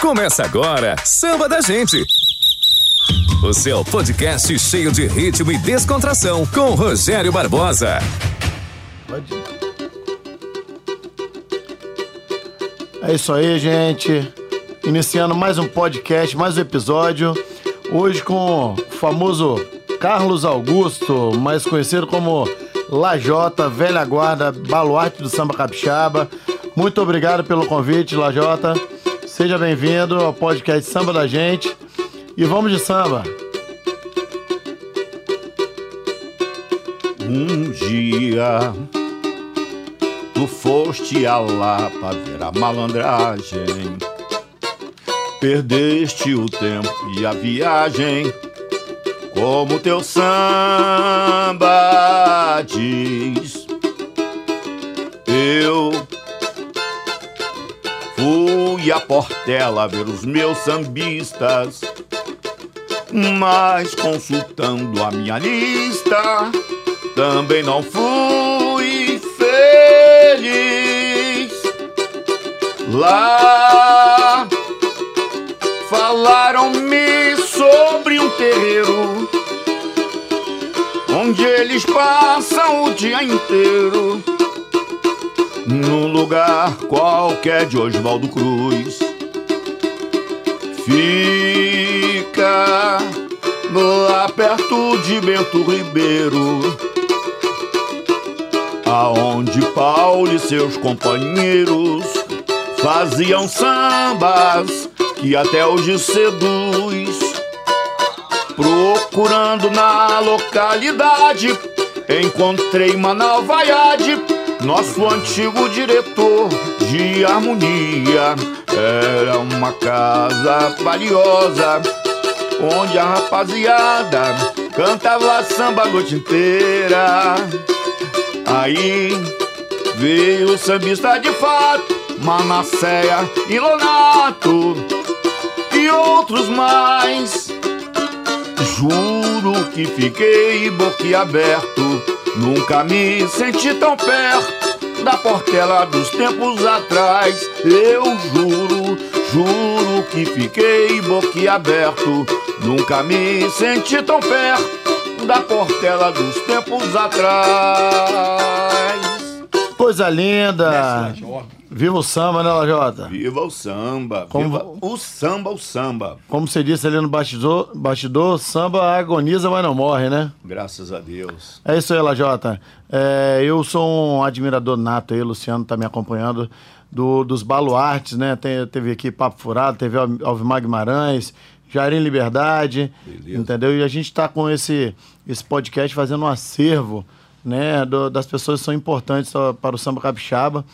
Começa agora, Samba da Gente. O seu podcast cheio de ritmo e descontração com Rogério Barbosa. É isso aí, gente. Iniciando mais um podcast, mais um episódio. Hoje com o famoso Carlos Augusto, mais conhecido como Lajota, velha guarda, baluarte do samba capixaba. Muito obrigado pelo convite, Lajota. Seja bem-vindo ao podcast Samba da Gente. E vamos de samba. Um dia tu foste a lá pra ver a malandragem. Perdeste o tempo e a viagem, como teu samba diz. Eu fui a Portela ver os meus sambistas, mas consultando a minha lista, também não fui feliz. Lá falaram-me sobre um terreiro onde eles passam o dia inteiro num lugar qualquer de Oswaldo Cruz. Fica lá perto de Bento Ribeiro, aonde Paulo e seus companheiros faziam sambas que até hoje seduz. Procurando na localidade, encontrei Manaus Vaiade, nosso antigo diretor de harmonia. Era uma casa valiosa, onde a rapaziada cantava samba a noite inteira. Aí veio o sambista de fato, Manasseia e Lonato e outros mais. Juro que fiquei boquiaberto, nunca me senti tão perto da Portela dos tempos atrás. Eu juro, juro que fiquei boquiaberto, nunca me senti tão perto da Portela dos tempos atrás. Coisa linda. Viva o samba, né, Lajota? Viva o samba, Como- viva o samba, o samba. Como você disse ali no bastidor, bastidor, samba agoniza, mas não morre, né? Graças a Deus. É isso aí, Lajota. É, eu sou um admirador nato aí, Luciano tá me acompanhando, do, dos baluartes, né? Tem- teve aqui Papo Furado, teve Al- Alvimar Guimarães, Jairim Liberdade, Beleza. entendeu? E a gente tá com esse, esse podcast fazendo um acervo, né? do- das pessoas que são importantes para o samba capixaba.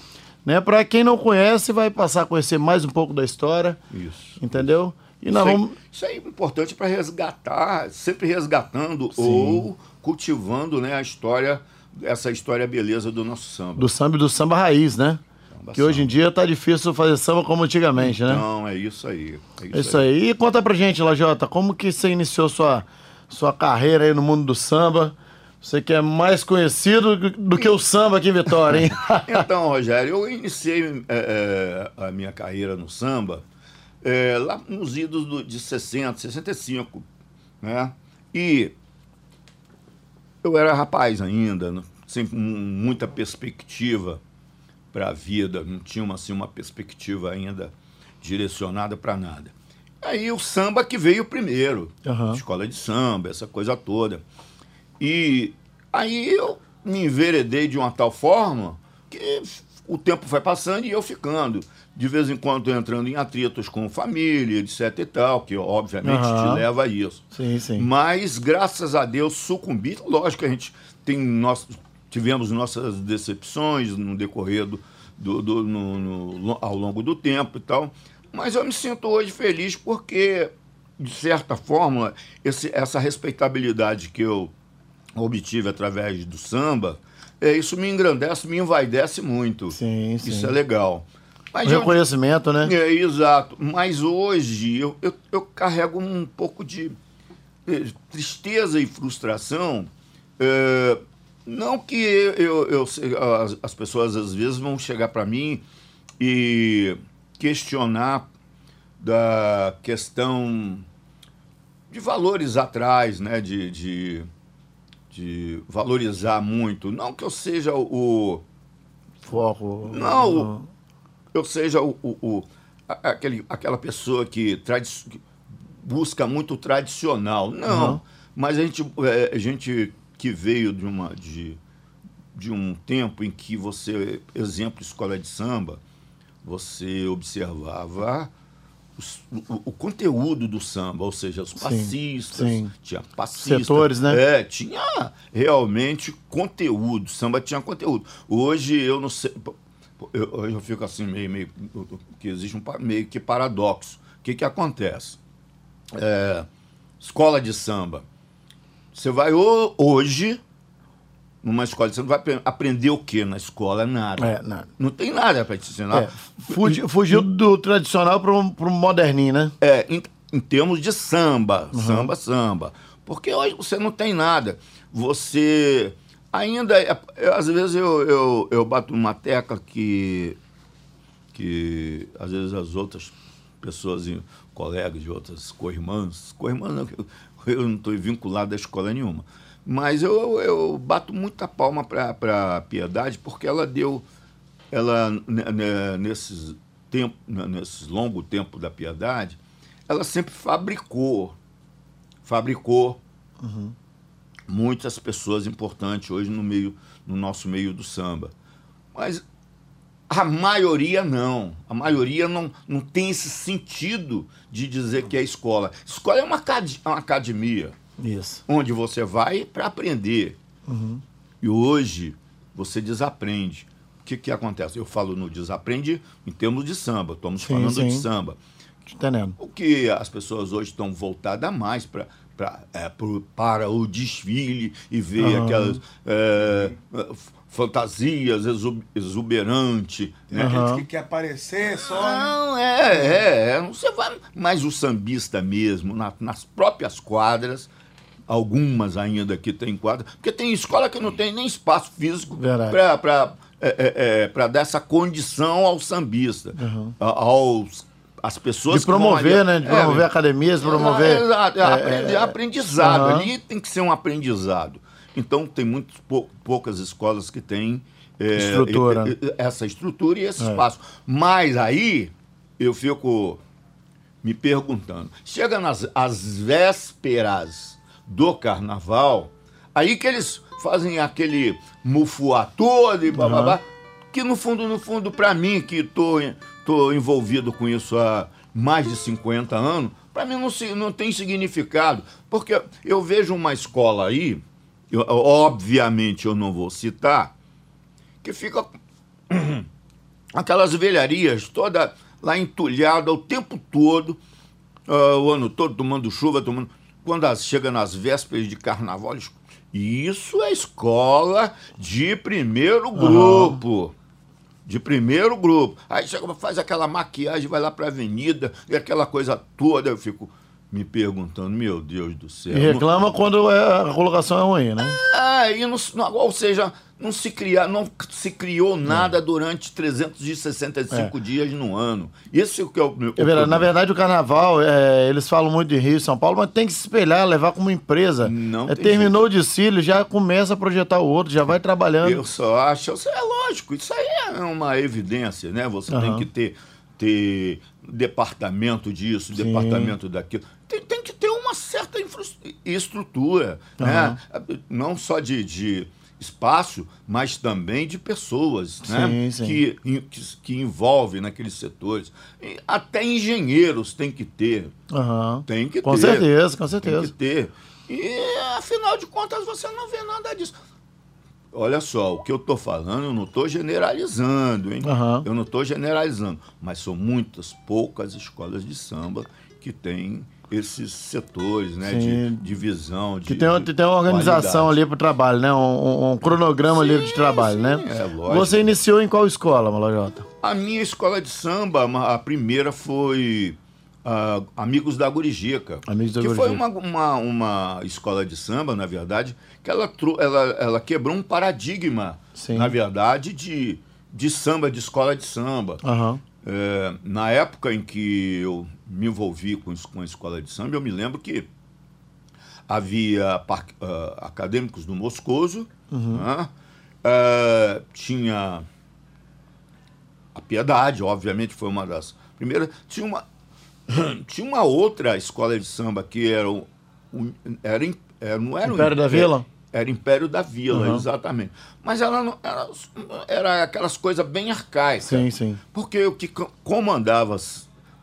Né? Para quem não conhece, vai passar a conhecer mais um pouco da história, Isso. entendeu? E nós Isso aí, vamos... isso aí é importante para resgatar, sempre resgatando ou cultivando né, a história, essa história beleza do nosso samba. Do samba e do samba raiz, né? Samba, Que hoje em samba. dia tá difícil fazer samba como antigamente, né? Então, é isso aí. É É isso aí. E conta pra gente, Lajota, como que você iniciou sua, sua carreira aí no mundo do samba? Você que é mais conhecido do que o samba aqui em Vitória, hein? Então, Rogério, eu iniciei é, é, a minha carreira no samba é, lá nos idos do- de 60, 65, né? E eu era rapaz ainda, né? sem mu- muita perspectiva para a vida, não tinha uma, assim, uma perspectiva ainda direcionada para nada. Aí o samba que veio primeiro, Aham. escola de samba, essa coisa toda. E aí eu me enveredei de uma tal forma que o tempo foi passando e eu ficando. De vez em quando entrando em atritos com família, etc e tal, que obviamente Aham. te leva a isso. Sim, sim. Mas, graças a Deus, sucumbi. Lógico que a gente tem nosso, tivemos nossas decepções no decorrer do, do, do- no- no- ao longo do tempo e tal. Mas eu me sinto hoje feliz porque, de certa forma, esse- essa respeitabilidade que eu obtive através do samba, é, isso me engrandece, me envaidece muito. Sim, sim. Isso é legal. Mas O eu- reconhecimento, né? é, exato. Mas hoje eu, eu, eu carrego um pouco de eh, tristeza e frustração. eh, não que eu, eu as, as pessoas às vezes vão chegar para mim e questionar da questão de valores atrás, né? De, de, de valorizar muito. Não que eu seja o. Foco. Não, o- eu seja o, o- o- aquele, aquela pessoa que, tradi- que busca muito tradicional. Não. Uhum. Mas a gente, é, a gente que veio de uma. De, de um tempo em que você, exemplo, escola de samba, você observava os- o, o conteúdo do samba, ou seja, os passistas, sim. tinha passistas. Setores, né? É, tinha realmente conteúdo, samba tinha conteúdo. Hoje eu não sei, eu, eu fico assim meio, meio, que existe um meio que paradoxo. O que que acontece? É, escola de samba. Você vai ho- hoje numa escola de samba, vai apre- aprender o quê na escola? Nada. É, nada. Não tem nada para te ensinar. É, fugi- fugiu do tradicional para um moderninho, né? É, em, em termos de samba, samba, samba. Porque hoje você não tem nada. Você ainda. é- é- às vezes eu, eu, eu bato numa tecla que. que às vezes as outras pessoas, colegas de outras co-irmãs, co-irmãs não, eu, eu não estou vinculado a escola nenhuma. Mas eu, eu bato muita palma para a Piedade porque ela deu ela ne- ne- nesses tempo, ne- nesses longo tempo da piedade, ela sempre fabricou, fabricou muitas pessoas importantes hoje no meio, no nosso meio do samba. Mas a maioria não. A maioria não, não tem esse sentido de dizer que é escola. Escola é uma, acad- uma academia Isso. onde você vai para aprender. E hoje você desaprende. O que, que acontece? Eu falo no desaprende em termos de samba, estamos Sim, falando de sim. samba. Tô entendendo. O que as pessoas hoje estão voltadas mais pra, pra, é, pro- para o desfile e ver Aham. aquelas é, fantasias exu- exuberantes. Né? Aham. que quer aparecer só. né? Não, é, é, é. Você vai. Mas o sambista mesmo, na- nas próprias quadras, algumas ainda que tem quadra, porque tem escola que não tem nem espaço físico para é, dar essa condição ao sambista, a- aos as pessoas De promover, ali- né? De É, promover academias, promover. Exato, é, é, é, aprendizado. aham. Ali tem que ser um aprendizado. Então, tem muito pou- poucas escolas que têm é, Estrutura. essa estrutura e esse É. espaço. Mas aí, eu fico me perguntando. Chega nas as vésperas do carnaval, aí que eles fazem aquele mufuá todo e bababá, que no fundo, no fundo, para mim, que tô, tô envolvido com isso há mais de 50 anos, para mim não, se- não tem significado. Porque eu vejo uma escola aí, eu- obviamente eu não vou citar, que fica aquelas velharias toda lá entulhada o tempo todo, ah, o ano todo tomando chuva, tomando. Quando as- chega nas vésperas de carnaval, eles- isso é escola de primeiro grupo. De primeiro grupo. Aí chega, faz aquela maquiagem, vai lá pra avenida, e aquela coisa toda. Eu fico me perguntando, meu Deus do céu. E reclama quando é- a colocação é ruim, né? Ah, e não, não- ou seja, não se, cria, não se criou nada durante 365 dias no ano. Esse é o que é o meu. É verdade. Na verdade, o carnaval, é, eles falam muito de Rio e São Paulo, mas tem que se espelhar, levar como empresa. Não É, tem terminou o desfile, já começa a projetar o outro, já vai trabalhando. Eu só acho, isso é lógico, isso aí é uma evidência, né? Você tem Aham. que ter, ter departamento disso, departamento daquilo. Tem, tem que ter uma certa infra- estrutura, né? Não só de, de espaço, mas também de pessoas, né? Sim, sim. Que, que, que envolvem naqueles setores. E até engenheiros tem que ter. Aham. Tem que Com ter. certeza, com Tem certeza. que ter. E, afinal de contas, você não vê nada disso. Olha só, o que eu estou falando, eu não estou generalizando, hein? Aham. Eu não estou generalizando. Mas são muitas, poucas escolas de samba que têm esses setores, né? De Sim. divisão, de. Que tem, de tem uma organização qualidade. ali pro trabalho, né? Um, um- cronograma ali de trabalho, sim, né? é lógico. Você iniciou em qual escola, Malajota? A minha escola de samba, a primeira foi ah, Amigos da Gurijica. Amigos da que foi Gurijica. uma, uma, uma escola de samba, na verdade, que ela, ela, ela quebrou um paradigma, Sim. na verdade, de, de samba, de escola de samba. Aham. É, na época em que eu me envolvi com, com a escola de samba, eu me lembro que havia uh, acadêmicos do Moscoso, uhum. né? uh, tinha a Piedade, obviamente foi uma das primeiras. Tinha uma, tinha uma outra escola de samba que era, um, era, era não era Império da Vila? Era Império da Vila, uhum. exatamente. Mas ela não, era, era aquelas coisas bem arcaicas. Sim, sim. Porque o que comandava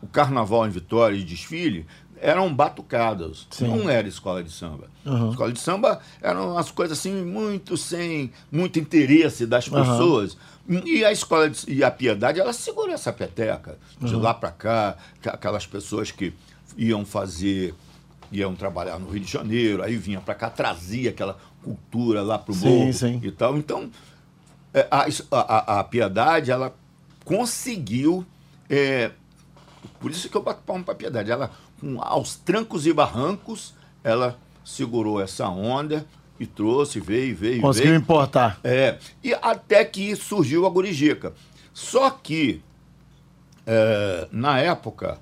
o carnaval em Vitória e desfile eram batucadas. Sim. Não era escola de samba. Uhum. Escola de samba eram umas coisas assim, muito sem muito interesse das pessoas. Uhum. E a escola de, e a piedade, ela segura essa peteca de uhum. lá para cá, aquelas pessoas que iam fazer iam trabalhar no Rio de Janeiro, aí vinha para cá, trazia aquela cultura lá para o morro sim. e tal. Então, é, a, a, a Piedade, ela conseguiu. É, por isso que eu bato palmo para a Piedade. Ela, com, aos trancos e barrancos, ela segurou essa onda e trouxe, veio, veio. Conseguiu veio. importar. É. E até que surgiu a Gurijica. Só que, é, na época,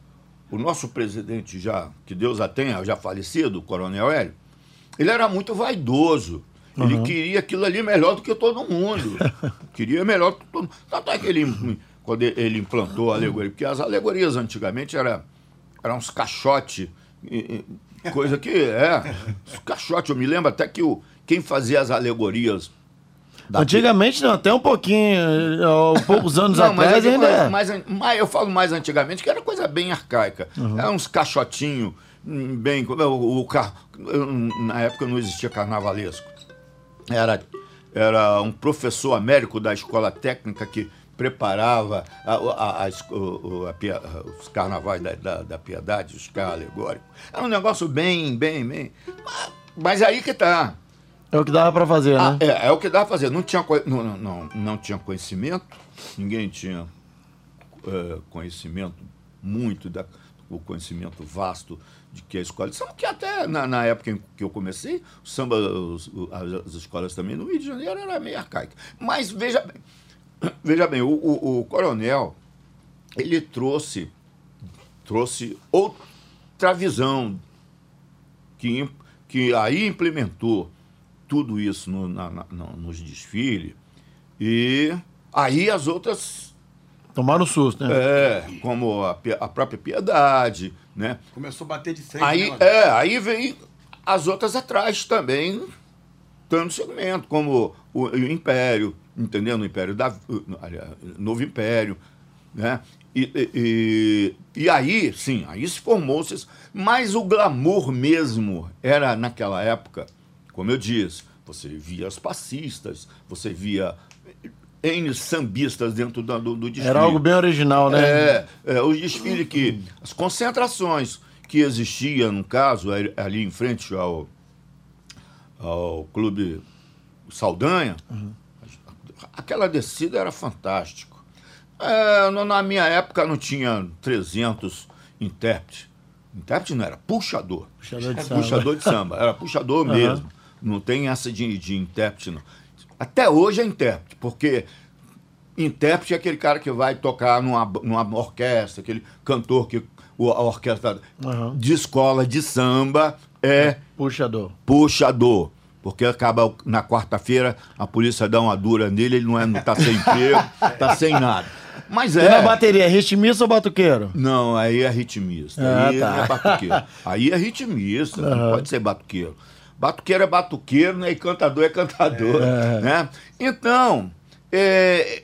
o nosso presidente, já que Deus a tenha, já falecido, o Coronel Hélio, ele era muito vaidoso. Uhum. Ele queria aquilo ali melhor do que todo mundo. queria melhor do que todo mundo. Tanto é que ele, quando ele implantou a alegoria, porque as alegorias antigamente eram era uns caixotes, coisa que é, caixote. Eu me lembro até que o, quem fazia as alegorias Antigamente não, até um pouquinho, poucos anos não, atrás mas ainda é. mais, mais, eu falo mais antigamente, que era coisa bem arcaica. Uhum. Era uns caixotinhos, hum, bem. O, o, o, na época não existia carnavalesco. Era, era um professor américo da escola técnica que preparava a, a, a, os carnavais da, da, da, piedade, os carros alegóricos. Era um negócio bem, bem, bem. Mas, mas aí que tá. É o que dava para fazer, ah, né? É, é o que dava para fazer. Não tinha, não, não, não tinha conhecimento, ninguém tinha é, conhecimento muito da, o conhecimento vasto de que a escola de samba, que até na, na época em que eu comecei, o samba, os, as, as, escolas também no Rio de Janeiro era meio arcaica. Mas veja bem, veja bem, o, o, o coronel, ele trouxe, trouxe outra visão que, que aí implementou tudo isso no, na, na, nos desfiles. E aí as outras. Tomaram susto, né? É, como a, a própria Piedade, né? Começou a bater de frente. Aí, né, é, aí vem as outras atrás também, dando segmento, como o, o Império, entendendo? O Império da. Novo Império, né? E, e, e, aí, sim, aí se formou-se. Mas o glamour mesmo era, naquela época, como eu disse, você via as passistas, você via N sambistas dentro do, do, do desfile. Era algo bem original, né? É, é o desfile que. As concentrações que existiam, no caso, ali em frente ao, ao Clube Saldanha, uhum. Aquela descida era fantástico. É, na minha época não tinha 300 intérpretes. Intérprete não era, puxador. Puxador de samba. Puxador de samba, era puxador uhum. mesmo. Não tem essa de, de intérprete, não. Até hoje é intérprete, porque intérprete é aquele cara que vai tocar numa, numa orquestra, aquele cantor que a orquestra uhum. de escola de samba é puxador. Puxador. Porque acaba na quarta-feira, a polícia dá uma dura nele, ele não, é, não tá sem emprego, tá sem nada. Mas é. E na bateria, é ritmista ou batuqueiro? Não, aí é ritmista. Ah, aí tá. é batuqueiro. Aí é ritmista, uhum. não pode ser batuqueiro. Batuqueiro é batuqueiro, né? E cantador é cantador, é. né? Então, é,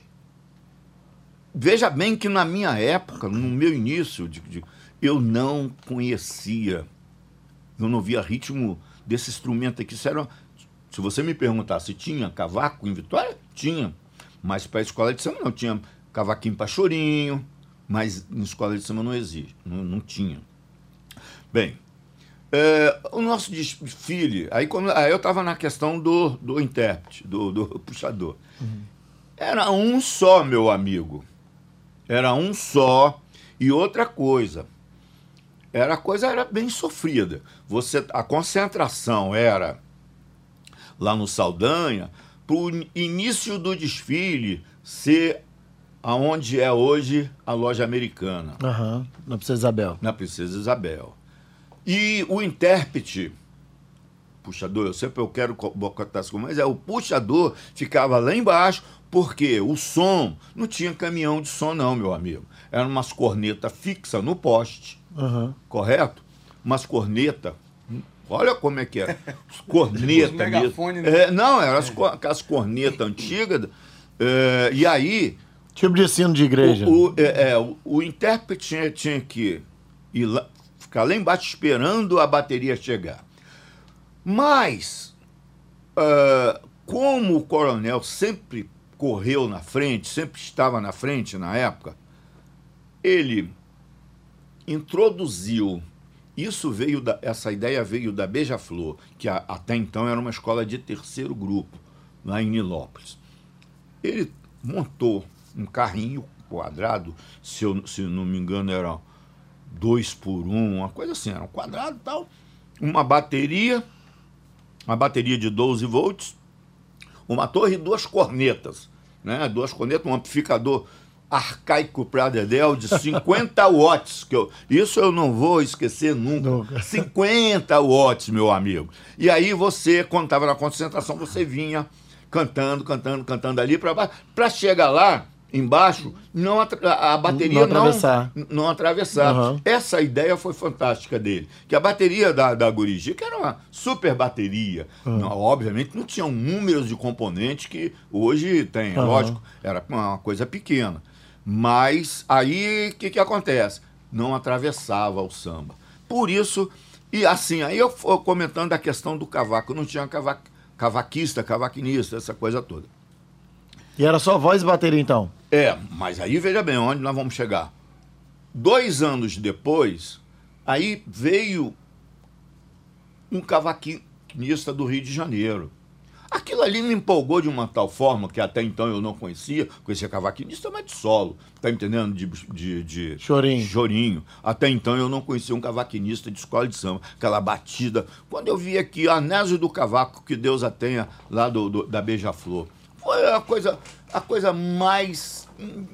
veja bem que na minha época, no meu início, de, de, eu não conhecia, eu não via ritmo desse instrumento aqui. Se, era, se você me perguntar se tinha cavaco em Vitória, tinha. Mas para a escola de samba não tinha cavaquinho para chorinho, mas na escola de samba não existe, não, não tinha. Bem, é, o nosso desfile, aí, quando, aí eu estava na questão do, do intérprete, do, do puxador. Uhum. Era um só, meu amigo. Era um só. E outra coisa, era a coisa era bem sofrida. Você, a concentração era lá no Saldanha, para o início do desfile ser aonde é hoje a loja americana, Aham. Na Princesa Isabel. na Princesa Isabel. E o intérprete, puxador, eu sempre eu quero botar isso, mas é o puxador ficava lá embaixo, porque o som não tinha caminhão de som não, meu amigo. Eram umas cornetas fixas no poste, Aham. correto? Umas cornetas. Olha como é que é. Corneta. Os megafone, mesmo. né? É, não, eram as, co- aquelas cornetas antigas. é, e aí, Tipo de sino de igreja. o, o- é, é, o, o intérprete tinha, tinha que ir lá, ficar lá embaixo esperando a bateria chegar. Mas, ah, como o coronel sempre correu na frente, sempre estava na frente na época, ele introduziu. Isso veio da, essa ideia veio da Beija-Flor, que a- até então era uma escola de terceiro grupo, lá em Nilópolis. Ele montou um carrinho quadrado, se eu se não me engano era dois por um, uma coisa assim, era um quadrado tal, uma bateria, uma bateria de 12 volts, uma torre e duas cornetas, né? Duas cornetas, um amplificador arcaico para Dedel de 50 watts, que eu, isso eu não vou esquecer nunca. Nunca. 50 watts, meu amigo. E aí você, quando estava na concentração, você vinha cantando, cantando, cantando ali para baixo, para chegar lá embaixo, não a a bateria Não atravessar. não, não atravessar. Aham. Essa ideia foi fantástica dele. Que a bateria da, da Gurigi, que era uma super bateria, não, obviamente não tinha um número de componentes que hoje tem, Aham. lógico, era uma coisa pequena. Mas aí o que, que acontece? Não atravessava o samba. Por isso, e assim, aí eu fui comentando a questão do cavaco, não tinha cava, cavaquista, cavaquinista, essa coisa toda. E era só voz e bateria, então. É, mas aí veja bem onde nós vamos chegar. Dois anos depois, aí veio um cavaquinista do Rio de Janeiro. Aquilo ali me empolgou de uma tal forma que até então eu não conhecia, conhecia cavaquinista, mas de solo, tá entendendo? De, de, de Chorinho. chorinho. Até então eu não conhecia um cavaquinista de escola de samba, aquela batida. Quando eu vi aqui Anésio do Cavaco, que Deus a tenha, lá do, do- da Beija-Flor, foi a coisa, a coisa mais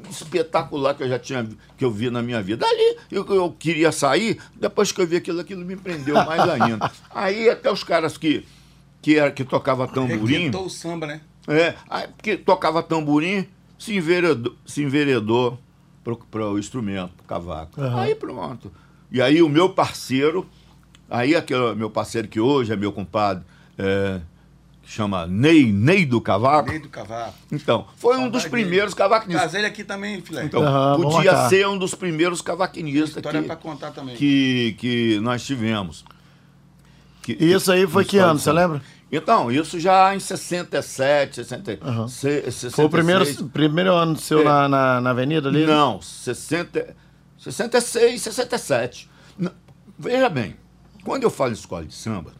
espetacular que eu já tinha que eu vi na minha vida. Ali eu, eu queria sair, depois que eu vi aquilo, aquilo me prendeu mais ainda. Aí até os caras que que era que tocava tamborim, Requentou o samba, né? é, aí, que tocava tamborim, se enveredou, se enveredou para o instrumento, pro cavaco. Aham. Aí pronto. E aí o meu parceiro, aí aquele meu parceiro que hoje é meu compadre, é, que chama Ney, Ney do Cavaco. Meio do cavaco. Então, foi um dos primeiros cavaquinistas. Trazer ele aqui também, filé. Então, vamos podia ser um dos primeiros cavaquinistas História que, contar também. que, que nós tivemos. Que- E isso aí foi que ano, você lembra? Então, isso já em 67, 60, Aham. se- 66. Foi o primeiro, primeiro ano seu É. na, na, na avenida ali? Não, 60, 66, 67. N- Veja bem, quando eu falo escola de samba,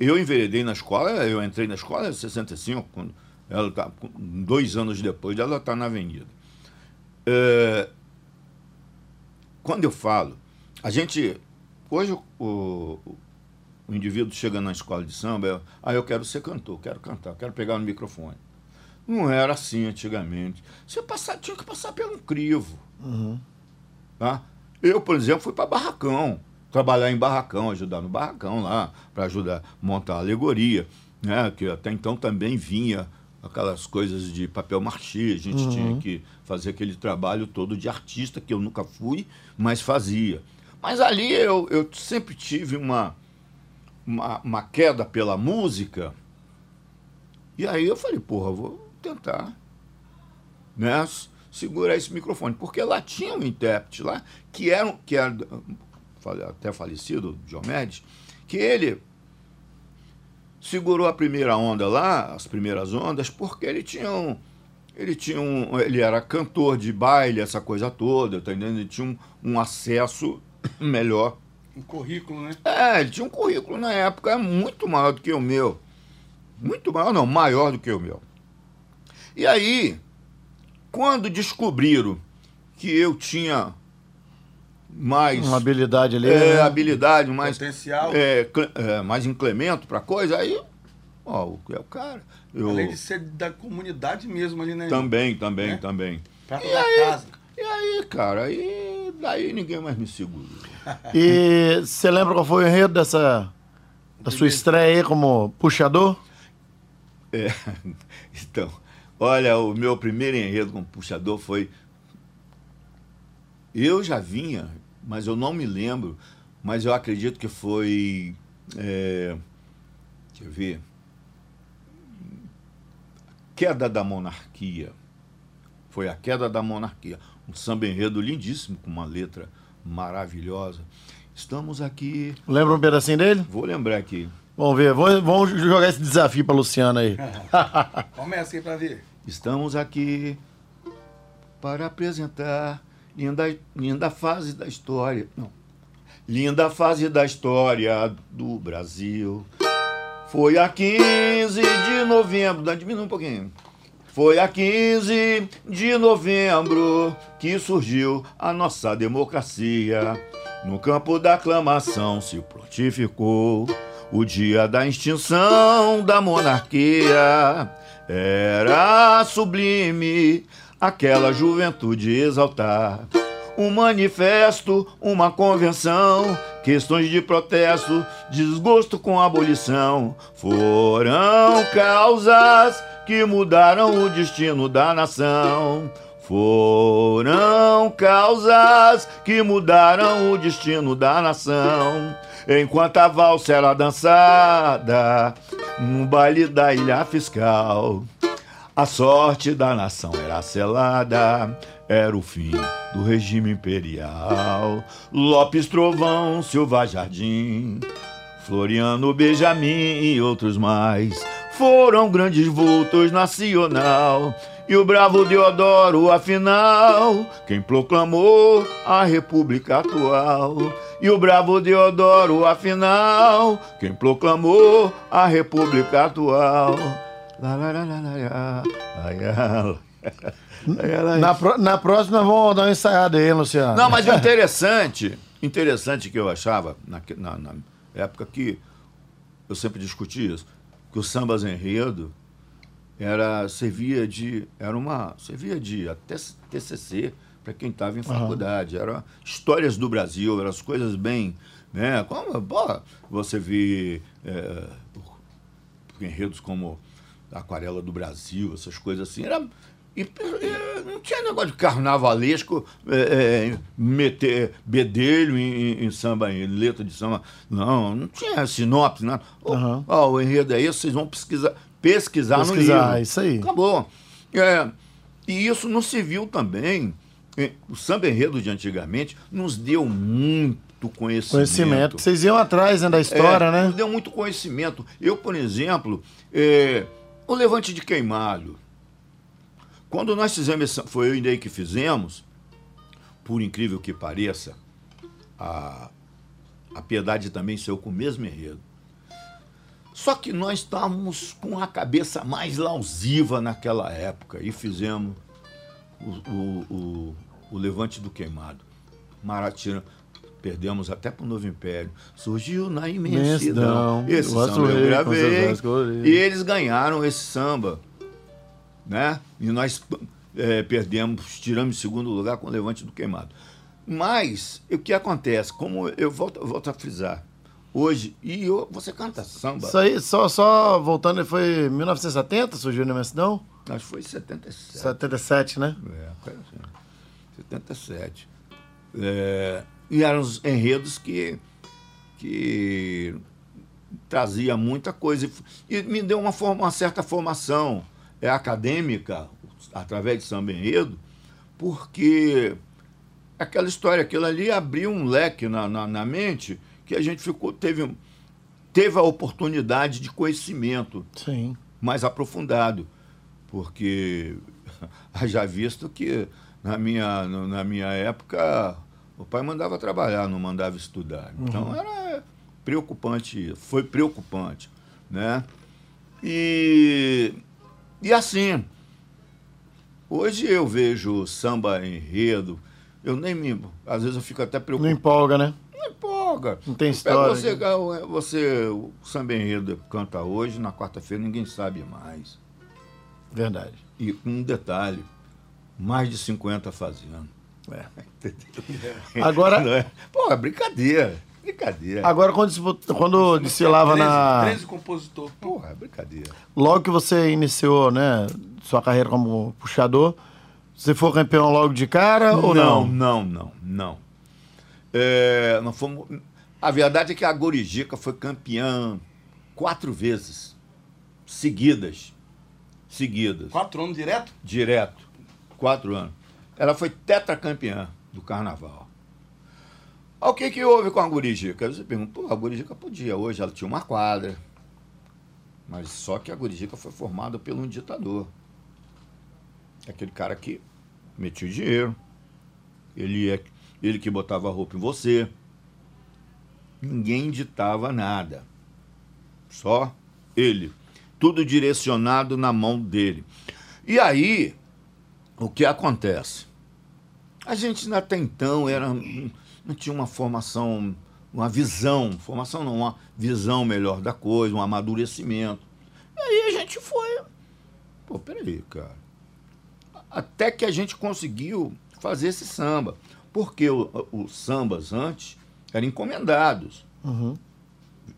eu enveredei na escola, eu entrei na escola em 65, quando ela tá, dois anos depois ela está na avenida. É, quando eu falo, a gente. Hoje o, o, o indivíduo chega na escola de samba, eu, ah, eu quero ser cantor, quero cantar, quero pegar no microfone. Não era assim antigamente. Você passar, tinha que passar pelo crivo. Uhum. Tá? Eu, por exemplo, fui para barracão, trabalhar em barracão, ajudar no barracão lá, para ajudar a montar a alegoria, né? que até então também vinha aquelas coisas de papel machê, a gente tinha que fazer aquele trabalho todo de artista, que eu nunca fui, mas fazia. Mas ali eu, eu sempre tive uma, uma, uma queda pela música, e aí eu falei, porra, vou tentar né, segurar esse microfone. Porque lá tinha um intérprete lá, que era, que era até falecido, Diomedes, que ele segurou a primeira onda lá, as primeiras ondas, porque ele tinha um. Ele tinha um. Ele era cantor de baile, essa coisa toda, tá entendendo? Ele tinha um, um acesso melhor Um currículo, né? é, ele tinha um currículo na época muito maior do que o meu. Muito maior, não, maior do que o meu. E aí, quando descobriram que eu tinha mais Uma habilidade ali. é, né? habilidade, mais, Potencial. é, é, mais inclemento para coisa, aí Ó, o é o cara. Eu, Além de ser da comunidade mesmo ali, né? também, também, Né? também. Perto E da aí, casa. E aí, cara, aí daí ninguém mais me segura. E você lembra qual foi o enredo dessa da sua estreia aí como puxador? É, então, olha, o meu primeiro enredo como puxador foi. Eu já vinha, mas eu não me lembro, mas eu acredito que foi. é, deixa eu ver. Queda da monarquia. Foi a queda da monarquia. Um samba enredo lindíssimo, com uma letra maravilhosa. Estamos aqui. Lembra um pedacinho dele? Vou lembrar aqui. Vamos ver, vamos, vamos jogar esse desafio pra Luciana aí. Começa aí pra ver. Estamos aqui para apresentar linda, linda fase da história. Não. Linda fase da história do Brasil. Foi a 15 de novembro. Dá, Diminui um pouquinho. Foi a 15 de novembro que surgiu a nossa democracia. No campo da aclamação se prontificou o dia da extinção da monarquia. Era sublime aquela juventude exaltar. Um manifesto, uma convenção, questões de protesto, desgosto com a abolição foram causas que mudaram o destino da nação. Foram causas que mudaram o destino da nação. Enquanto a valsa era dançada no baile da ilha fiscal, a sorte da nação era selada, era o fim do regime imperial. Lopes Trovão, Silva Jardim, Floriano Benjamin e outros mais foram grandes vultos nacional. E o bravo Deodoro, afinal, quem proclamou a República atual. E o bravo Deodoro, afinal, quem proclamou a República atual. Lá, lá, lá, lá, lá, lá. Na, pró- na próxima vamos dar uma ensaiada aí, Luciano. Não, mas o interessante, interessante que eu achava na, na, na época que eu sempre discuti isso, que o sambas enredo era servia de era uma servia de até TCC para quem estava em faculdade, era histórias do Brasil, eram as coisas bem, né? Como pô, você vê é, enredos como Aquarela do Brasil, essas coisas assim, era e, e, não tinha negócio de carnavalesco é, é, meter bedelho em, em- samba, em letra de samba. Não, não tinha sinopse, nada. Ó, Aham. ó, o enredo é esse, vocês vão pesquisar, pesquisar, no Pesquisar, livro. isso aí. Acabou. É, e isso não se viu também. é, O samba enredo de antigamente nos deu muito conhecimento. Conhecimento. Vocês iam atrás né, da história, É, né? Nos deu muito conhecimento. Eu, por exemplo, é, o Levante de Queimado. Quando nós fizemos, esse, foi eu e Ney que fizemos, por incrível que pareça, a, a Piedade também saiu com o mesmo enredo. Só que nós estávamos com a cabeça mais lausiva naquela época e fizemos o, o, o, o Levante do Queimado. Maratina. Perdemos até para o Novo Império. Surgiu na imensidão. Imensidão. Esse samba eu gravei. E eles ganharam esse samba. Né? E nós eh, perdemos, tiramos segundo lugar com o Levante do Queimado. Mas o que acontece? Como eu volto, volto a frisar. Hoje, e eu- você canta samba. Isso aí, só, só voltando, foi 1970 surgiu na imensidão? Acho que foi em 77. 77, né? É, assim. 77. É, e eram os enredos que, que trazia muita coisa. E me deu uma, forma, uma certa formação é, acadêmica, através de samba enredo, porque aquela história, aquilo ali abriu um leque na, na, na mente que a gente ficou, teve, teve a oportunidade de conhecimento Sim. mais aprofundado, porque já visto que na minha, na minha época o pai mandava trabalhar, não mandava estudar. Então era preocupante, foi preocupante, né? E, e assim, hoje eu vejo samba enredo, eu nem me, às vezes eu fico até Não preocupado. empolga, né? Não empolga. Não tem história. Você, cara, você, o samba enredo canta hoje, na quarta-feira ninguém sabe mais. Verdade. E um detalhe, mais de 50 fazendo. É. Agora- Não é? Pô, é brincadeira. Brincadeira. Agora, quando, se- quando desfilava 13, na. 13 compositor. Porra, é brincadeira. Logo que você iniciou, né, sua carreira como puxador, você foi campeão logo de cara ou não? Não, não, não. É, nós fomos... A verdade é que a Gorijica foi campeã quatro vezes seguidas. Seguidas. Quatro anos direto? Direto. Quatro anos. Ela foi tetracampeã do carnaval. O que, que houve com a Gurijica? Você pergunta, pô, a Gurijica podia. Hoje ela tinha uma quadra. Mas só que a Gurijica foi formada por um ditador. Aquele cara que metia o dinheiro. Ele, é, ele que botava a roupa em você. Ninguém ditava nada. Só ele. Tudo direcionado na mão dele. E aí, o que acontece? A gente até então era, não tinha uma formação, uma visão, formação não, uma visão melhor da coisa, um amadurecimento. E aí a gente foi. Pô, peraí, cara. Até que a gente conseguiu fazer esse samba. Porque os sambas antes eram encomendados. Uhum.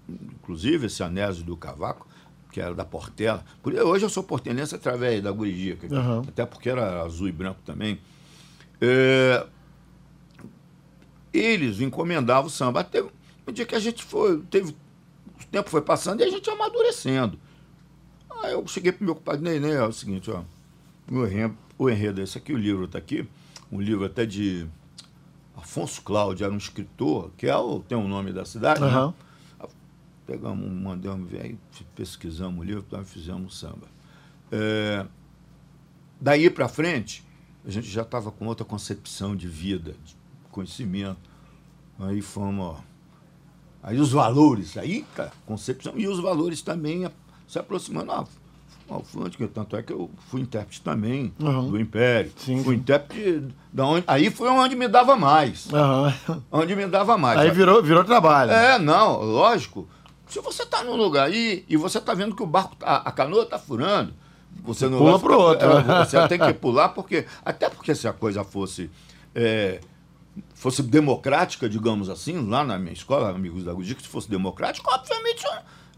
Inclusive esse Anésio do Cavaco, que era da Portela. Por, hoje eu sou portelense através da Guridica, Uhum. até porque era azul e branco também. É, eles encomendavam o samba. Até o dia que a gente foi, teve, o tempo foi passando e a gente amadurecendo. Aí eu cheguei pro meu compadre, Nenê, é o seguinte, ó, o enredo, o enredo, esse aqui, o livro está aqui, um livro até de Afonso Cláudio, era um escritor, que é o, tem o nome da cidade, né? Aham. Pegamos, mandamos ver, aí pesquisamos o livro, fizemos samba. É, daí para frente, a gente já estava com outra concepção de vida, de conhecimento. Aí fomos. ó, Aí os valores, aí, cara, concepção, e os valores também se aproximando. Ah, tanto é que eu fui intérprete também Uhum. do Império. Sim, fui sim. intérprete da onde. Aí foi onde me dava mais. Aham. Onde me dava mais. Aí virou, virou trabalho. É, não, lógico. Se você está num lugar aí e você está vendo que o barco, tá- a, canoa está furando, você não Pula vai pro ficar- outro. é, Você tem que pular, porque. Até porque se a coisa fosse. é, fosse democrática, digamos assim, lá na minha escola, amigos da Gudica, se fosse democrático, obviamente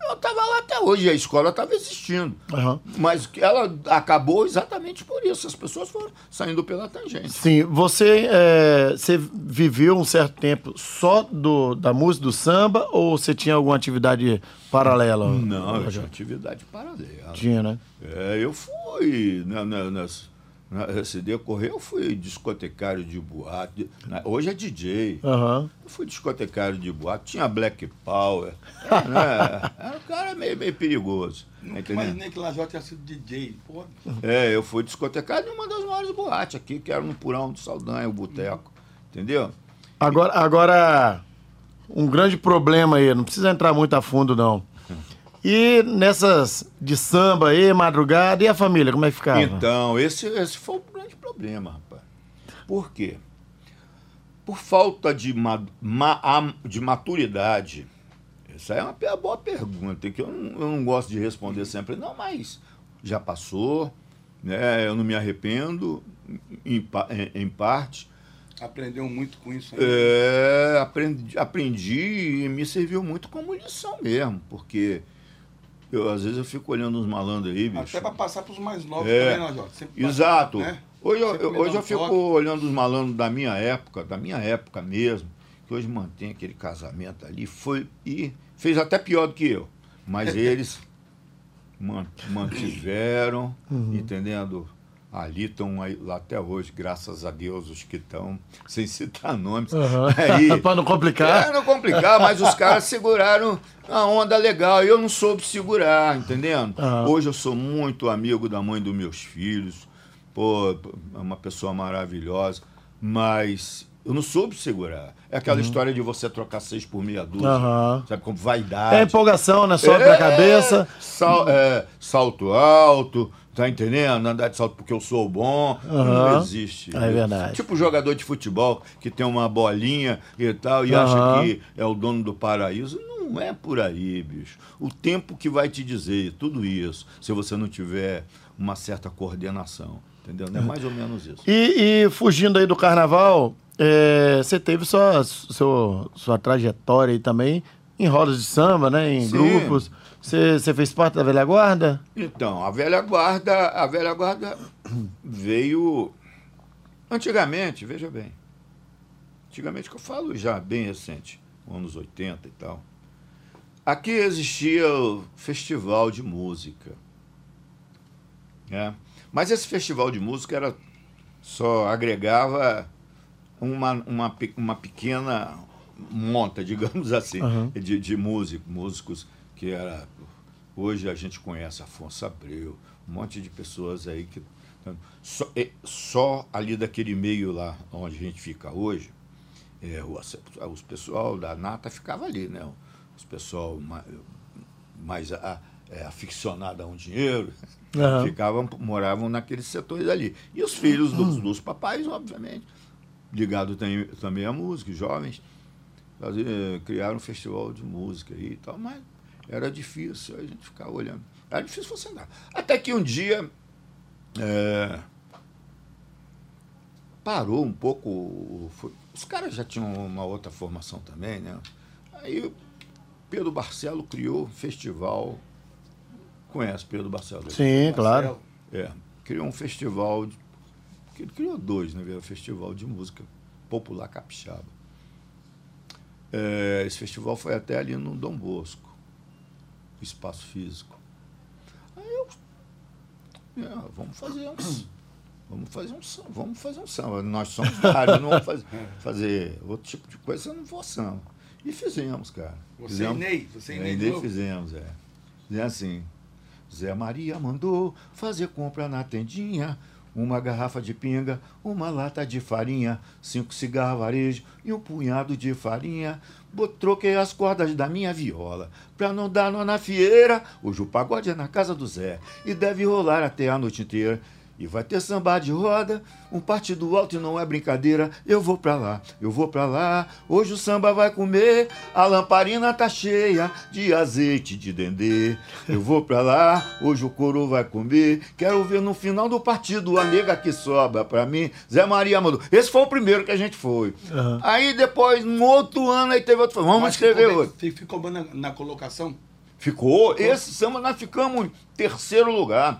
eu estava lá até hoje, a escola estava existindo. Aham. Mas que ela acabou exatamente por isso. As pessoas foram saindo pela tangente. Sim, você, é, você viveu um certo tempo só do, da música do samba ou você tinha alguma atividade paralela? Não, eu tinha atividade paralela. Tinha, né? É, eu fui, né, né, nas, na, nesse decorrer, eu fui discotecário de boate. na- hoje é DJ. Aham. Eu fui discotecário de boate, tinha Black Power. né, era um cara meio, meio perigoso. Nunca imaginei que Lajó tinha sido DJ. Pô, É, eu fui discotecário de uma das maiores boates aqui, que era no Purão do Saldanha, o Boteco. Entendeu? Agora, agora, um grande problema aí, não precisa entrar muito a fundo, não. E nessas de samba aí, madrugada, e a família, como é que ficava? Então, esse, esse foi o grande problema, rapaz. Por quê? Por falta de, ma, ma- de maturidade. Essa é uma boa pergunta, que eu não, eu não gosto de responder sempre. Não, mas já passou, né? eu não me arrependo, em, em- em parte. aprendeu muito com isso aí. É, aprendi, aprendi e me serviu muito como lição mesmo, porque eu, às vezes eu fico olhando uns malandros aí, bicho. Até para passar para os mais novos É, também. Sempre passa, Exato. né? Hoje, eu, Sempre eu- me hoje eu fico toque. olhando os malandros da minha época, da minha época mesmo, que hoje mantém aquele casamento ali, foi e fez até pior do que eu. Mas eles man- mantiveram, entendendo? Ali estão lá até hoje, graças a Deus, os que estão, sem citar nomes. Aí, Pra não complicar. é, não complicar, mas os caras seguraram a onda legal. e Eu não soube segurar, entendendo? Aham. Hoje eu sou muito amigo da mãe dos meus filhos. Pô, é uma pessoa maravilhosa. Mas eu não soube segurar. É aquela história de você trocar seis por meia dúzia. Uhum. Sabe, como vaidade. É empolgação, né? Sobe pra cabeça. Sal- é, salto alto, tá entendendo? Andar de salto porque eu sou bom. Não Aham. existe. É verdade. Tipo jogador de futebol que tem uma bolinha e tal e Aham. acha que é o dono do paraíso. Não é por aí, bicho. O tempo que vai te dizer tudo isso, se você não tiver uma certa coordenação. Entendeu? É mais ou menos isso. E, e fugindo aí do carnaval, é, você teve sua, seu, sua trajetória aí também em rodas de samba, né? Em Sim. grupos. Você, você fez parte da velha guarda? Então, a velha guarda, a velha guarda veio antigamente, veja bem. Antigamente que eu falo já bem recente, anos 80 e tal. Aqui existia o festival de música. né? Mas esse festival de música era só agregava uma, uma, uma pequena monta, digamos assim, Aham. de, de músicos, músicos que era. Hoje a gente conhece Afonso Abreu, um monte de pessoas aí que. Só, é, só ali daquele meio lá onde a gente fica hoje, é, o, os pessoal da Nata ficava ali, né? Os pessoal mais, mais a, é, aficionado a um dinheiro, Aham. ficavam, moravam naqueles setores ali. E os filhos dos, dos papais, obviamente, ligados tam- também à música, jovens, criaram um festival de música aí e tal, mas era difícil a gente ficar olhando. Era difícil você andar. Até que um dia é, parou um pouco. foi- os caras já tinham uma outra formação também, né? Aí Pedro Barcelo criou um festival. Conhece Pedro Barcelo? Sim, claro. É, criou um festival, de, que ele criou dois, né? Um festival de música popular capixaba. É, esse festival foi até ali no Dom Bosco, espaço físico. Aí eu, é, vamos fazer um, vamos fazer um samba, vamos fazer um samba. Nós somos vários, não vamos fazer, fazer outro tipo de coisa, não for samba. E fizemos, cara. Você e fizemos, Ney, você e é, Ney Ney fizemos, é. É assim. Zé Maria mandou fazer compra na tendinha. Uma garrafa de pinga, uma lata de farinha, cinco cigarros varejo e um punhado de farinha. Troquei as cordas da minha viola pra não dar nó na fieira. Hoje o pagode é na casa do Zé e deve rolar até a noite inteira. E vai ter samba de roda, um partido alto e não é brincadeira. Eu vou pra lá, eu vou pra lá. Hoje o samba vai comer, a lamparina tá cheia de azeite de dendê. Eu vou pra lá, hoje o coro vai comer. Quero ver no final do partido a nega que sobra pra mim. Zé Maria mandou. Esse foi o primeiro que a gente foi. Aham. Aí depois, no outro ano, aí teve outro. Vamos Mas escrever ficou, outro. bem- Ficou bom na, na colocação? Ficou. Esse samba nós ficamos em terceiro lugar.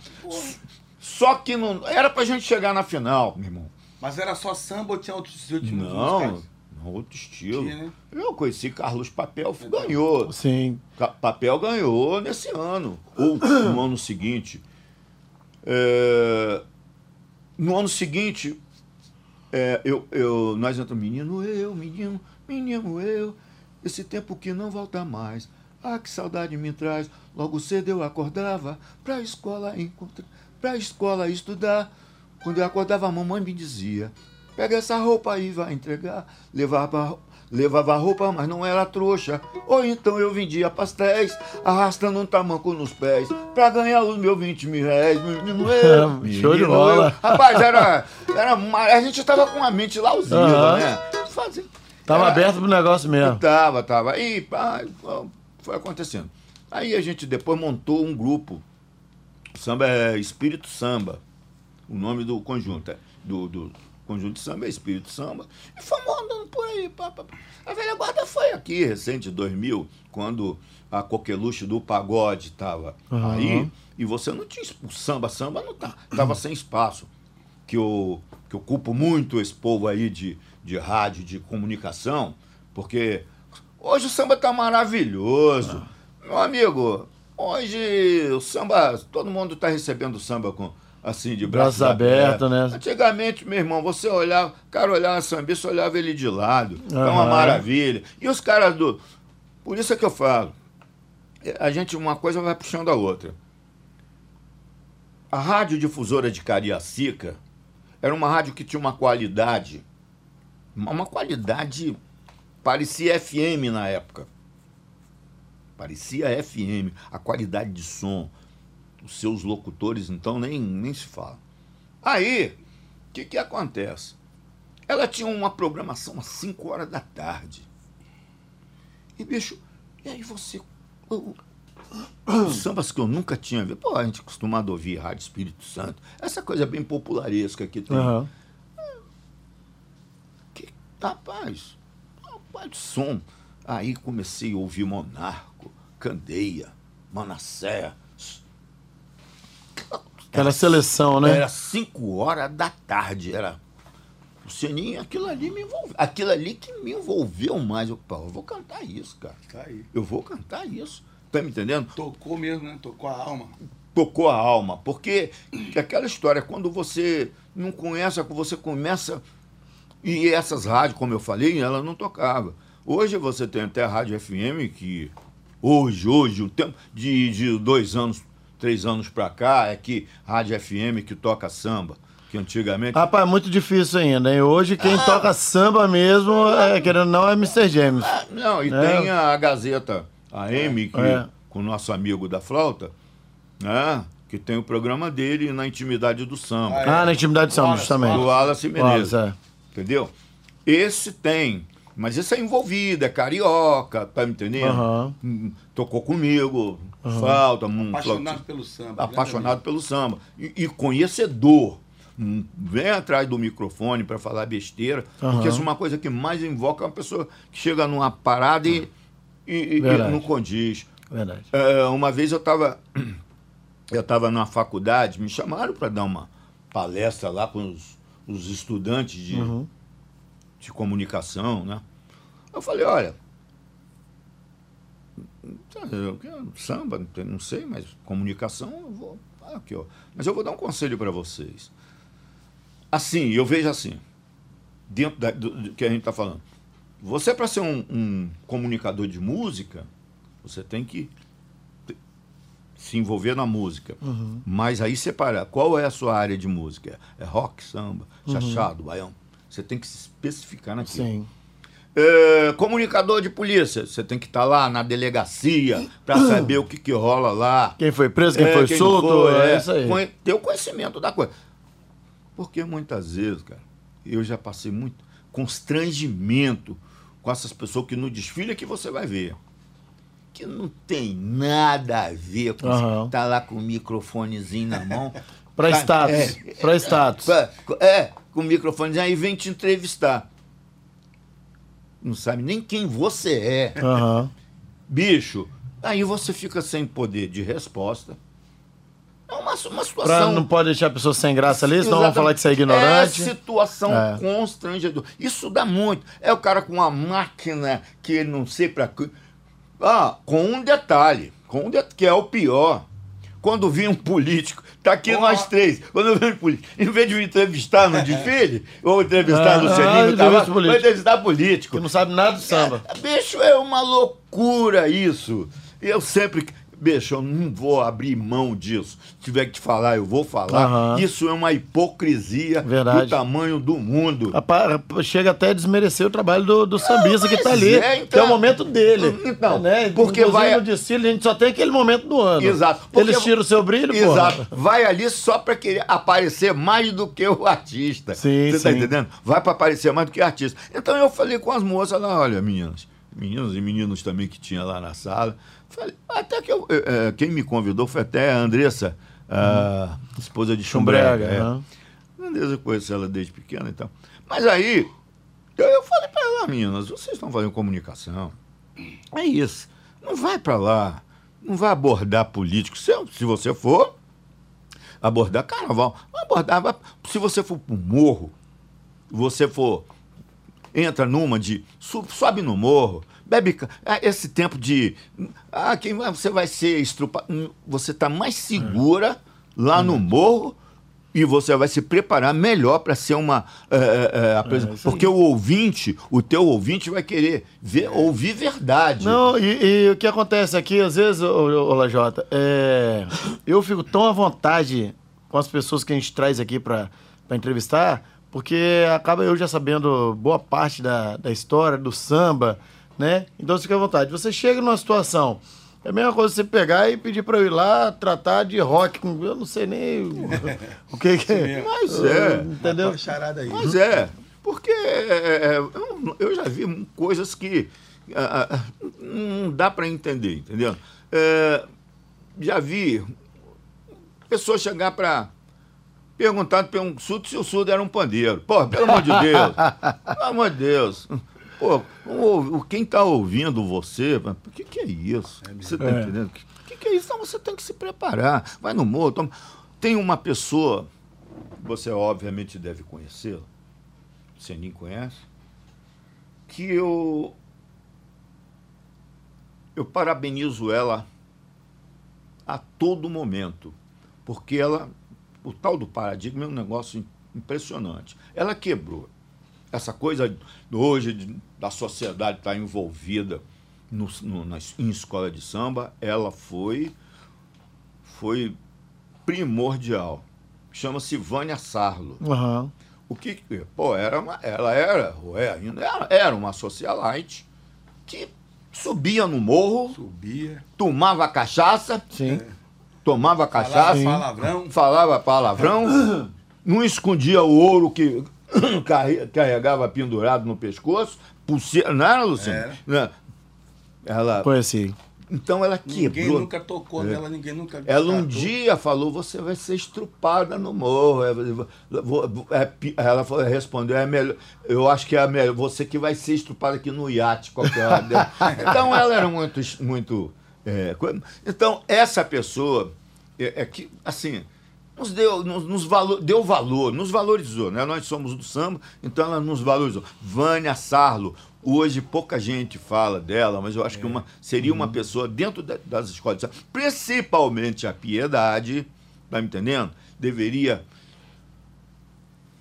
Só que não. Era pra gente chegar na final, meu irmão. Mas era só samba ou tinha outros ritmos Não, outro estilo. Tinha, né? Eu conheci Carlos Papel, ganhou. Sim. Ca- Papel ganhou nesse ano. Ou no ano seguinte. É, no ano seguinte, é, eu, eu, nós entramos, menino eu, menino, menino eu, esse tempo que não volta mais. Ah, que saudade me traz. Logo cedo eu acordava pra escola encontrar, pra escola estudar. Quando eu acordava, a mamãe me dizia: Pega essa roupa aí, vai entregar. Levava, levava a roupa, mas não era trouxa. Ou então eu vendia pastéis, arrastando um tamanco nos pés, pra ganhar os meus 20 mil reais. Menino eu, Show de bola. eu. Rapaz, era. era uma- a gente tava com a mente lausiva, Aham. né? Fazia- Tava era- aberto pro negócio mesmo. Tava, tava. E pá, foi acontecendo. Aí a gente depois montou um grupo. Samba é Espírito Samba. O nome do conjunto. é- Do, do conjunto de samba é Espírito Samba. E fomos andando por aí. Pá, pá. A velha guarda foi aqui, recente, em 2000, quando a coqueluche do pagode estava Aham. aí. E você não tinha. O samba, samba não tá, tava sem espaço que eu, que eu culpo muito esse povo aí de, de rádio, de comunicação, porque hoje o samba tá maravilhoso. Meu amigo, hoje o samba, todo mundo tá recebendo o samba com assim, de braços, Braços abertos, né? Antigamente, meu irmão, você olhava, o cara olhava samba, você olhava ele de lado. É uma maravilha. E os caras do. Por isso é que eu falo. A gente, uma coisa vai puxando a outra. A rádio difusora de Cariacica era uma rádio que tinha uma qualidade uma qualidade. Parecia FM na época. Parecia FM. A qualidade de som. Os seus locutores, então, nem, nem se fala. Aí, o que, que acontece? Ela tinha uma programação às 5 horas da tarde. E, bicho, e aí você. Os sambas que eu nunca tinha visto. Pô, a gente é acostumado a ouvir Rádio Espírito Santo. Essa coisa bem popularesca que tem. Aham. Que, rapaz, rapaz, som. Aí comecei a ouvir Monarco, Candeia, Manassé. Aquela seleção, né? Era 5 horas da tarde, era. O Seninho, aquilo ali me envolveu. Aquilo ali que me envolveu mais. Eu, pô, eu vou cantar isso, cara. Tá aí. Eu vou cantar isso. Tá me entendendo? Tocou mesmo, né? Tocou a alma. tocou a alma. Porque aquela história, quando você não conhece, você começa. E essas rádios, como eu falei, ela não tocava. Hoje você tem até a Rádio FM que. Hoje, hoje, o tempo de, de dois anos, três anos pra cá, é que Rádio FM que toca samba. Que antigamente. Rapaz, é muito difícil ainda, hein? Hoje quem toca samba mesmo, é, querendo ou não, é Mr. James. Ah, não, e É. tem a Gazeta AM, que, É. com o nosso amigo da flauta, né? Que tem o programa dele na intimidade do samba. Ah, é. Ah, na intimidade de samba, justamente. do Wallace Menezes. Wallace, Entendeu? Esse tem. Mas esse é envolvido, é carioca, tá me entendendo? Aham. Hum, Tocou comigo, falta, um Apaixonado flauta- pelo samba. apaixonado pelo samba. E, e conhecedor. Hum, Vem atrás do microfone para falar besteira, Aham. porque isso é uma coisa que mais invoca uma pessoa que chega numa parada e, e- e- e não condiz. Verdade. É, uma vez eu estava eu estava numa faculdade, me chamaram para dar uma palestra lá com os, os estudantes de, Uhum. de comunicação, né? Eu falei, olha, eu quero samba, não sei, mas comunicação eu vou. ah, aqui, ó. Mas eu vou dar um conselho para vocês. Assim, eu vejo assim, dentro da- do, do que a gente está falando. Você, para ser um, um comunicador de música, você tem que se envolver na música. Mas aí separar. Qual é a sua área de música? É rock, samba, chachado, baião? Você tem que se especificar naquilo. Sim. É, comunicador de polícia, você tem que estar lá na delegacia para saber o que, que rola lá. Quem foi preso, quem É, foi não solto, foi, é, é. isso aí. Ter o conhecimento da coisa. Porque muitas vezes, cara, eu já passei muito constrangimento com essas pessoas que no desfile é que você vai ver. Que não tem nada a ver com Aham. tá lá com o microfonezinho na mão. Pra Tá- status. é, Pra status. é, é, com o microfonezinho aí vem te entrevistar. Não sabe nem quem você é. Aham. Bicho, aí você fica sem poder de resposta. É uma, uma Pra, situação. não pode deixar a pessoa sem graça ali, senão vão falar que você é ignorante. É situação É. constrangedora. Isso dá muito. É o cara com uma máquina que ele não sei pra. Ah, com um detalhe, com um det- que é o pior. Quando vem um político, tá aqui nós três. Quando vem um político, em vez de me entrevistar no desfile, ou entrevistar Ah, no ah, Lucianinho, entrevista tá lá, vai entrevistar político. Que não sabe nada do samba. É, bicho, é uma loucura isso. Eu sempre. Bicho, eu não vou abrir mão disso. Se tiver que te falar, eu vou falar. Aham. Isso é uma hipocrisia Verdade. do tamanho do mundo. Chega até a desmerecer o trabalho do, do sambista que tá mas ali. é, Que então. é o momento dele. Então, né? porque Inclusive, vai- no desfile a gente só tem aquele momento do ano. Exato. Porque- Eles tiram o seu brilho, pô. Exato. Vai ali só pra querer aparecer mais do que o artista. Sim, Você tá sim. entendendo? Vai pra aparecer mais do que o artista. Então eu falei com as moças lá, olha, meninas, meninas e meninos também que tinha lá na sala. Falei, até que eu, eh, quem me convidou foi até a Andressa, a esposa de Chumbrega. Chumbrega. é. aham. Andressa, eu conheço ela desde pequena e tal. Mas aí, eu, eu falei pra ela, meninas, vocês estão fazendo comunicação. É isso. Não vai pra lá. Não vai abordar político. Se, se você for abordar carnaval, vai abordar. vai- se você for pro morro, você for. Entra numa de. Sobe no morro, bebe. ca- ah, Esse tempo de. Ah, quem você vai ser estrupado. Você está mais segura lá no morro e você vai se preparar melhor para ser uma. eh, eh, eh, apresen- É, isso aí. porque o ouvinte, o teu ouvinte vai querer ver, ouvir verdade. Não, e, e o que acontece aqui, às vezes, ô Lajota, é, eu fico tão à vontade com as pessoas que a gente traz aqui pra entrevistar, porque acaba eu já sabendo boa parte da, da história, do samba, né? Então fica à vontade. Você chega numa situação. É a mesma coisa você pegar e pedir para eu ir lá tratar de rock. Eu não sei nem o, o que, que é. Mas é. Entendeu? Uma charada aí. Mas é, porque é, é, eu, já vi coisas que não dá para entender, entendeu? É, já vi pessoas chegar para perguntar para um surdo se o surdo era um pandeiro. Pô, pelo amor de Deus. pelo amor de Deus. Pô, o- quem está ouvindo você, o que, que é isso? Você está É. entendendo? O que, que é isso? Então você tem que se preparar. Vai no morro. toma- Tem uma pessoa, você obviamente deve conhecê-la, você nem conhece, que eu. Eu parabenizo ela a todo momento, porque ela, o tal do paradigma é um negócio impressionante. Ela quebrou essa coisa hoje de- da sociedade estar envolvida no, no- nas- em escola de samba, ela foi foi primordial. Chama-se Vânia Sarlo. Aham. O que que- pô, era uma, ela era, ou é ainda, era, era uma socialite que subia no morro, Subia. tomava cachaça, Sim. tomava Falava cachaça, palavrão. falava palavrão, não escondia o ouro que carregava pendurado no pescoço, pulseira, não era, Luciano? Era. Não. Ela, Conheci. então ela Ninguém quebrou. nunca tocou nela, ninguém nunca. Ela um dia falou, você vai ser estrupada no morro. É, é ela falou- respondeu, é melhor, eu acho que é melhor, você que vai ser estrupada aqui no iate qualquer hora. dela." então ela era muito. muito é, então, essa pessoa é, é que, assim, nos deu, nos, nos valo- deu valor, nos valorizou, né? Nós somos do samba, então ela nos valorizou. Vânia Sarlo, hoje pouca gente fala dela, mas eu acho que uma, seria uma pessoa dentro da- das escolas de samba, principalmente a Piedade, tá me entendendo? Deveria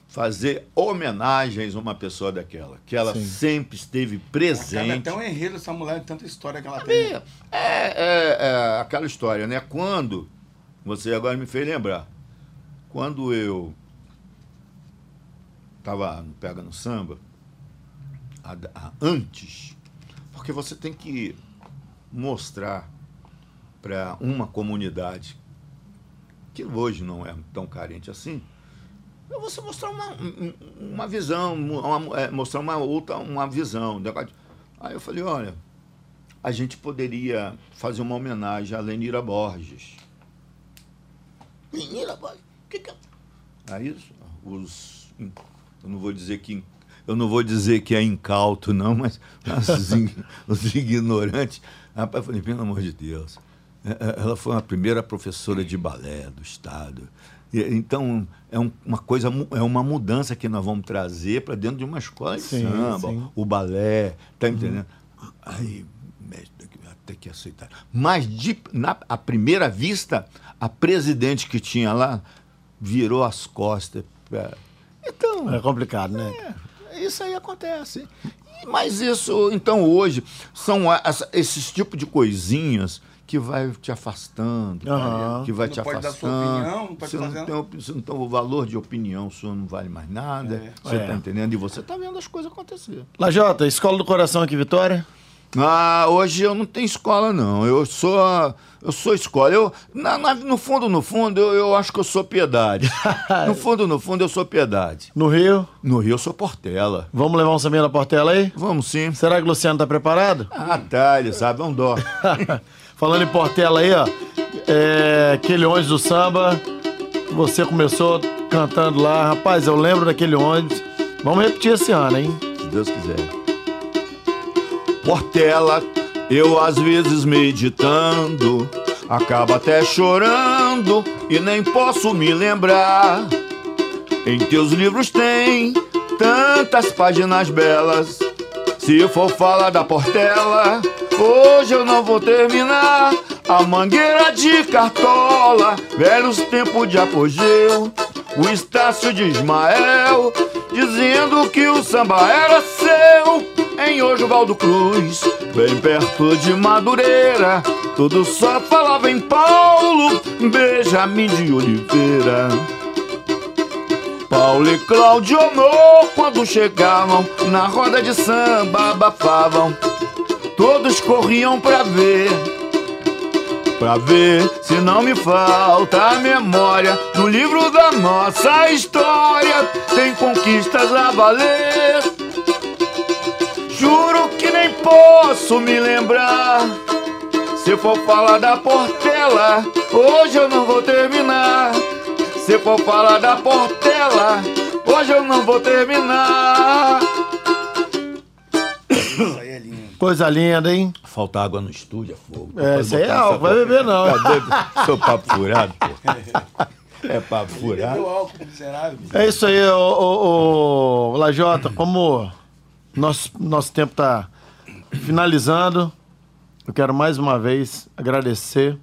fazer homenagens a uma pessoa daquela, que ela Sim. sempre esteve presente. até um enredo essa mulher, tanta história que ela tem. É, é, é aquela história, né? Quando, você agora me fez lembrar, quando eu estava no Pega no Samba, a- a- antes, porque você tem que mostrar para uma comunidade que hoje não é tão carente assim, é você mostrar uma, um- um- uma visão, uma- é, mostrar uma outra uma visão. Aí eu falei, olha, a gente poderia fazer uma homenagem a Lenira Borges. Lenira Borges? Que que é? Aí os. Eu não vou dizer que. Eu não vou dizer que é incauto, não, mas os, ig- os ignorantes. Rapaz, eu falei, pelo amor de Deus. é- é- Ela foi a primeira professora de balé do Estado. E, Então, é um- uma coisa, é uma mudança que nós vamos trazer para dentro de uma escola de Sim, samba, sim. o balé, tá entendendo? Aí, mestre, até que aceitar. Mas, de, na à primeira vista, a presidente que tinha lá virou as costas. pra- Então, É complicado, né? isso aí acontece. Mas isso, então, hoje, são esses tipos de coisinhas que vai te afastando, Aham. que vai Não te pode dar afastando. sua opinião, não pode você, não fazer tem, op- você não tem o valor de opinião, o senhor não vale mais nada. É. Você É. está entendendo? E você está vendo as coisas acontecer. Lajota, Escola do Coração aqui, Vitória? Ah, hoje eu não tenho escola, não. Eu sou, eu sou escola. Eu, na- na- no fundo, no fundo, eu, eu acho que eu sou piedade. no fundo, no fundo, eu sou piedade. No Rio? No Rio, eu sou Portela. Vamos levar um sambinha na Portela aí? Vamos sim. Será que o Luciano tá preparado? Ah, tá, ele sabe, é um dó. Falando em Portela aí, ó. É, aquele ônibus do samba, você começou cantando lá. Rapaz, eu lembro daquele ônibus. Vamos repetir esse ano, hein? Se Deus quiser. Portela, eu às vezes meditando, acabo até chorando e nem posso me lembrar. Em teus livros tem tantas páginas belas. Se for falar da Portela, hoje eu não vou terminar. A mangueira de cartola, velhos tempos de apogeu. O Estácio de Ismael, dizendo que o samba era seu. Em Osvaldo Cruz, bem perto de Madureira, tudo só falava em Paulo, Benjamin de Oliveira. Paulo e Cláudio amor quando chegavam na roda de samba abafavam. Todos corriam pra ver, pra ver se não me falta a memória. No livro da nossa história tem conquistas a valer. Juro que nem posso me lembrar. Se for falar da Portela, hoje eu não vou terminar. Se for falar da Portela, hoje eu não vou terminar. É. Coisa linda, hein? Falta água no estúdio, é fogo. É, isso aí é álcool, vai beber não. Seu papo furado, pô. É papo furado. Álcool. É isso aí, ô, ô, ô, Lajota, como nosso, nosso tempo tá finalizando, eu quero mais uma vez agradecer.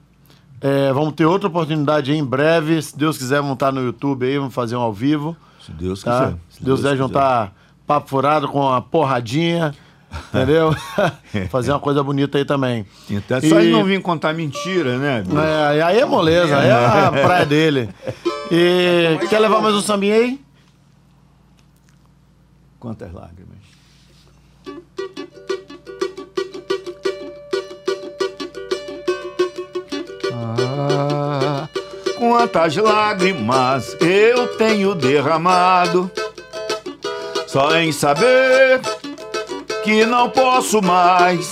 É, vamos ter outra oportunidade aí em breve. Se Deus quiser, vamos estar no YouTube aí, vamos fazer um ao vivo. Se Deus Tá? quiser. Se Deus quiser juntar papo furado com uma porradinha, entendeu? fazer uma coisa bonita aí também. Então, é só ele não vir contar mentira, né? bicho? É, aí é moleza, aí é a praia dele. E quer levar mais um sambinha aí? Quantas lágrimas? Ah, quantas lágrimas eu tenho derramado só em saber que não posso mais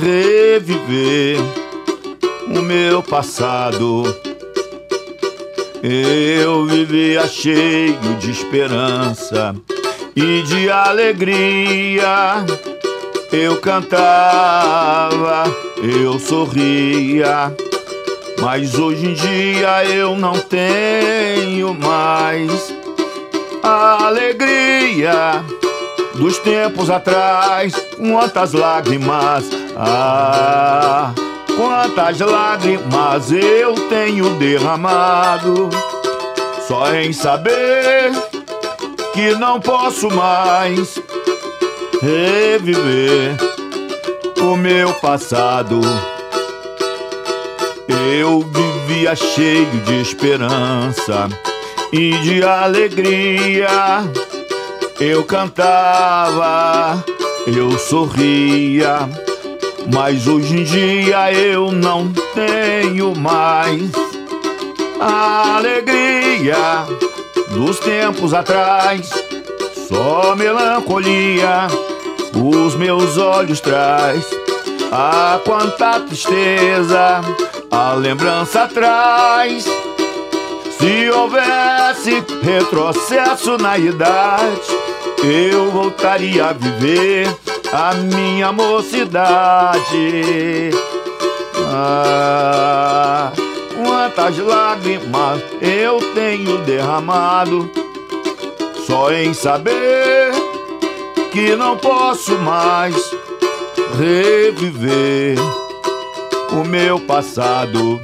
reviver o meu passado. Eu vivia cheio de esperança e de alegria. Eu cantava, eu sorria, mas hoje em dia eu não tenho mais a alegria dos tempos atrás. Quantas lágrimas, ah, quantas lágrimas eu tenho derramado só em saber que não posso mais reviver o meu passado. Eu vivia cheio de esperança e de alegria. Eu cantava, eu sorria, mas hoje em dia eu não tenho mais alegria dos tempos atrás. Só melancolia os meus olhos traz. Ah, quanta tristeza a lembrança traz. Se houvesse retrocesso na idade, eu voltaria a viver a minha mocidade. Ah, quantas lágrimas eu tenho derramado só em saber que não posso mais reviver o meu passado.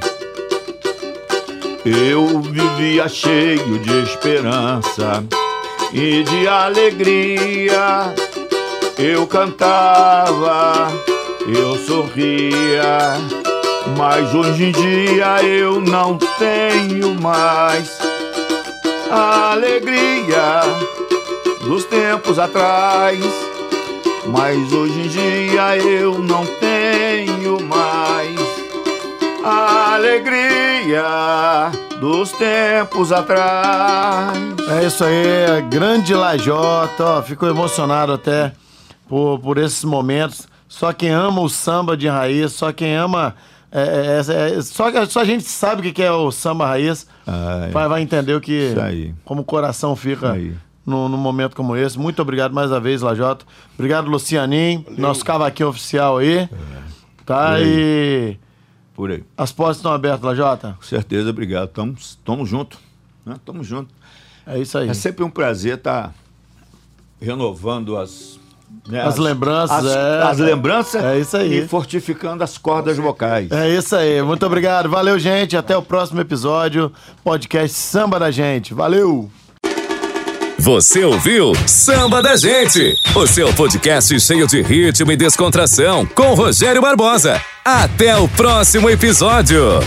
Eu vivia cheio de esperança e de alegria. Eu cantava, eu sorria, mas hoje em dia eu não tenho mais a alegria dos tempos atrás. Mas hoje em dia eu não tenho mais a alegria dos tempos atrás. É isso aí, grande Lajota, ó, fico emocionado até por, por esses momentos. Só quem ama o samba de raiz, só quem ama. É, é, é, só, só a gente sabe o que é o samba raiz, Ah, é. vai, vai entender o que. Como o coração fica Aí. num, num momento como esse. Muito obrigado mais uma vez, Lajota. Obrigado, Lucianinho, nosso cavaquinho oficial aí. Tá? Por aí. E Por aí. as portas estão abertas, Lajota. Com certeza, obrigado. Tamo, tamo junto. Né? Tamo junto. É isso aí. É sempre um prazer estar renovando as. Né, As lembranças, as, é. as lembranças É isso aí. e fortificando as cordas vocais. É isso aí. Muito obrigado. Valeu, gente. Até o próximo episódio. Podcast Samba da Gente. Valeu! Você ouviu Samba da Gente, o seu podcast cheio de ritmo e descontração com Rogério Barbosa. Até o próximo episódio.